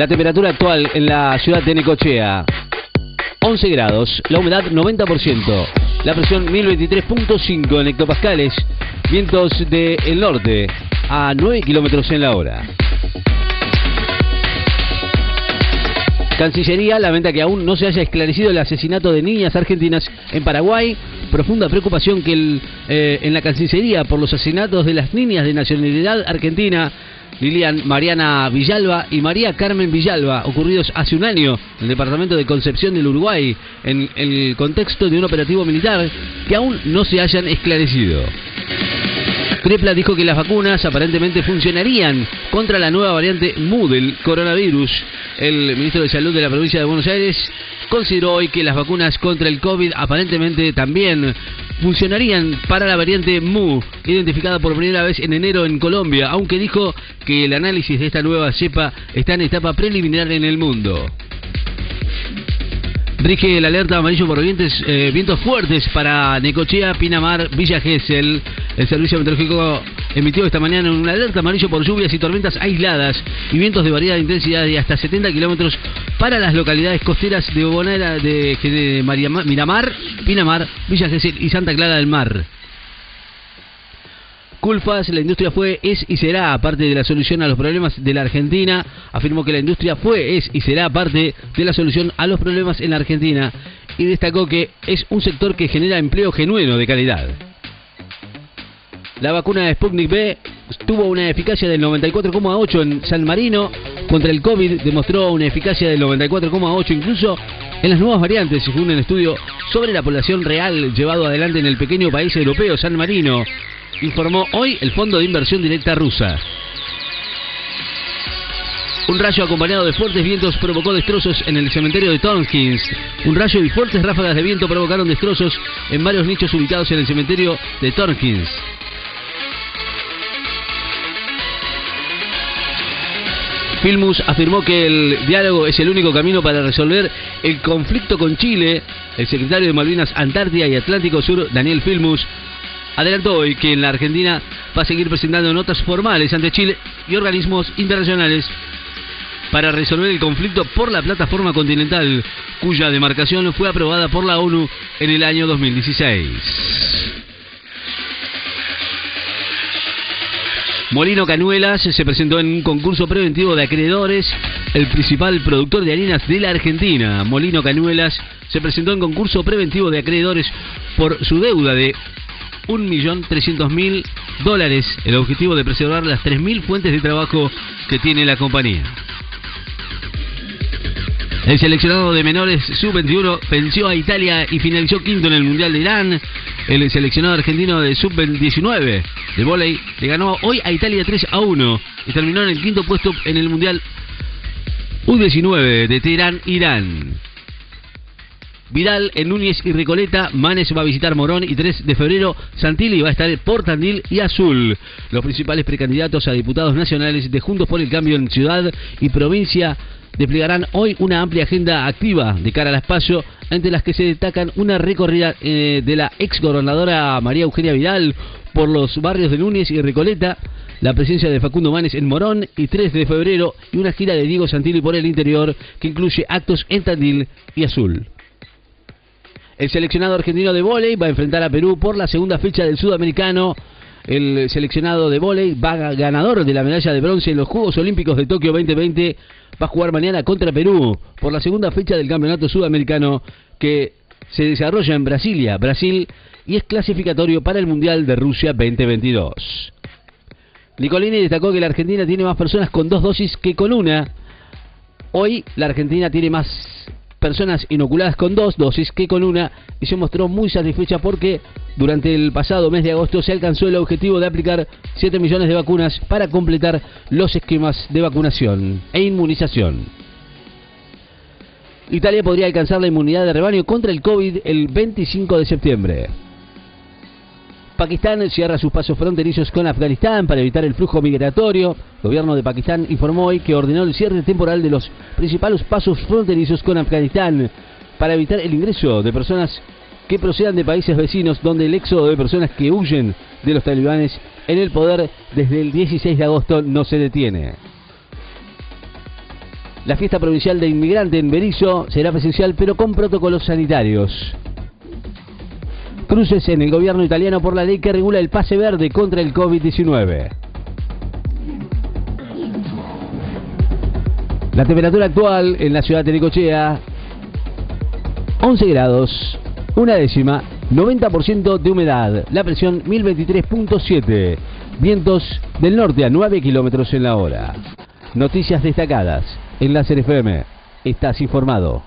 La temperatura actual en la ciudad de Necochea, 11 grados, la humedad 90%, la presión 1023.5 en hectopascales, vientos del norte a 9 kilómetros en la hora. Cancillería lamenta que aún no se haya esclarecido el asesinato de niñas argentinas en Paraguay. Profunda preocupación que el, eh, en la Cancillería por los asesinatos de las niñas de nacionalidad argentina Lilian Mariana Villalba y María Carmen Villalba, ocurridos hace un año en el departamento de Concepción del Uruguay, en el contexto de un operativo militar que aún no se hayan esclarecido. Crepla dijo que las vacunas aparentemente funcionarían contra la nueva variante MU del coronavirus. El ministro de Salud de la provincia de Buenos Aires consideró hoy que las vacunas contra el COVID aparentemente también funcionarían para la variante MU, identificada por primera vez en enero en Colombia, aunque dijo que el análisis de esta nueva cepa está en etapa preliminar en el mundo. Rige el alerta amarillo por vientos, eh, vientos fuertes para Necochea, Pinamar, Villa Gesell. El servicio meteorológico emitió esta mañana una alerta amarillo por lluvias y tormentas aisladas y vientos de variada intensidad de hasta 70 kilómetros para las localidades costeras de Bonera, de, de Miramar, Pinamar, Villa Gesell y Santa Clara del Mar. Culfas, la industria fue, es y será parte de la solución a los problemas de la Argentina. Afirmó que la industria fue, es y será parte de la solución a los problemas en la Argentina y destacó que es un sector que genera empleo genuino de calidad. La vacuna de Sputnik B tuvo una eficacia del 94,8 en San Marino contra el COVID, demostró una eficacia del 94,8 incluso en las nuevas variantes, según un estudio sobre la población real llevado adelante en el pequeño país europeo San Marino informó hoy el Fondo de Inversión Directa rusa. Un rayo acompañado de fuertes vientos provocó destrozos en el cementerio de Tompkins. Un rayo y fuertes ráfagas de viento provocaron destrozos en varios nichos ubicados en el cementerio de Tompkins. Filmus afirmó que el diálogo es el único camino para resolver el conflicto con Chile. El secretario de Malvinas, Antártida y Atlántico Sur, Daniel Filmus, adelantó hoy que en la Argentina va a seguir presentando notas formales ante Chile y organismos internacionales para resolver el conflicto por la plataforma continental, cuya demarcación fue aprobada por la ONU en el año 2016. Molino Canuelas se presentó en un concurso preventivo de acreedores, el principal productor de harinas de la Argentina. Molino Canuelas se presentó en concurso preventivo de acreedores por su deuda de 1.300.000 dólares, el objetivo de preservar las 3.000 fuentes de trabajo que tiene la compañía. El seleccionado de menores sub-21 venció a Italia y finalizó quinto en el Mundial de Irán. El seleccionado argentino de sub-19 de volei le ganó hoy a Italia 3 a 1 y terminó en el quinto puesto en el Mundial U19 de Teherán, Irán. Vidal en Núñez y Recoleta, Manes va a visitar Morón y 3 de febrero Santilli va a estar por Tandil y Azul. Los principales precandidatos a diputados nacionales de Juntos por el Cambio en ciudad y provincia desplegarán hoy una amplia agenda activa de cara al espacio, entre las que se destacan una recorrida eh, de la ex gobernadora María Eugenia Vidal por los barrios de Núñez y Recoleta, la presencia de Facundo Manes en Morón y 3 de febrero y una gira de Diego Santilli por el interior que incluye actos en Tandil y Azul. El seleccionado argentino de vóley va a enfrentar a Perú por la segunda fecha del sudamericano. El seleccionado de vóley va ganador de la medalla de bronce en los Juegos Olímpicos de Tokio 2020 va a jugar mañana contra Perú por la segunda fecha del campeonato sudamericano que se desarrolla en Brasilia, Brasil, y es clasificatorio para el Mundial de Rusia 2022. Nicolini destacó que la Argentina tiene más personas con dos dosis que con una. Hoy la Argentina tiene más personas inoculadas con dos dosis que con una y se mostró muy satisfecha porque durante el pasado mes de agosto se alcanzó el objetivo de aplicar 7 millones de vacunas para completar los esquemas de vacunación e inmunización. Italia podría alcanzar la inmunidad de rebaño contra el COVID el 25 de septiembre. Pakistán cierra sus pasos fronterizos con Afganistán para evitar el flujo migratorio. El gobierno de Pakistán informó hoy que ordenó el cierre temporal de los principales pasos fronterizos con Afganistán para evitar el ingreso de personas que procedan de países vecinos donde el éxodo de personas que huyen de los talibanes en el poder desde el 16 de agosto no se detiene. La fiesta provincial de inmigrante en Berizo será presencial pero con protocolos sanitarios. Cruces en el gobierno italiano por la ley que regula el pase verde contra el COVID-19. La temperatura actual en la ciudad de Necochea, 11 grados, una décima, 90% de humedad, la presión 1023.7, vientos del norte a 9 kilómetros en la hora. Noticias destacadas en la FM. Estás informado.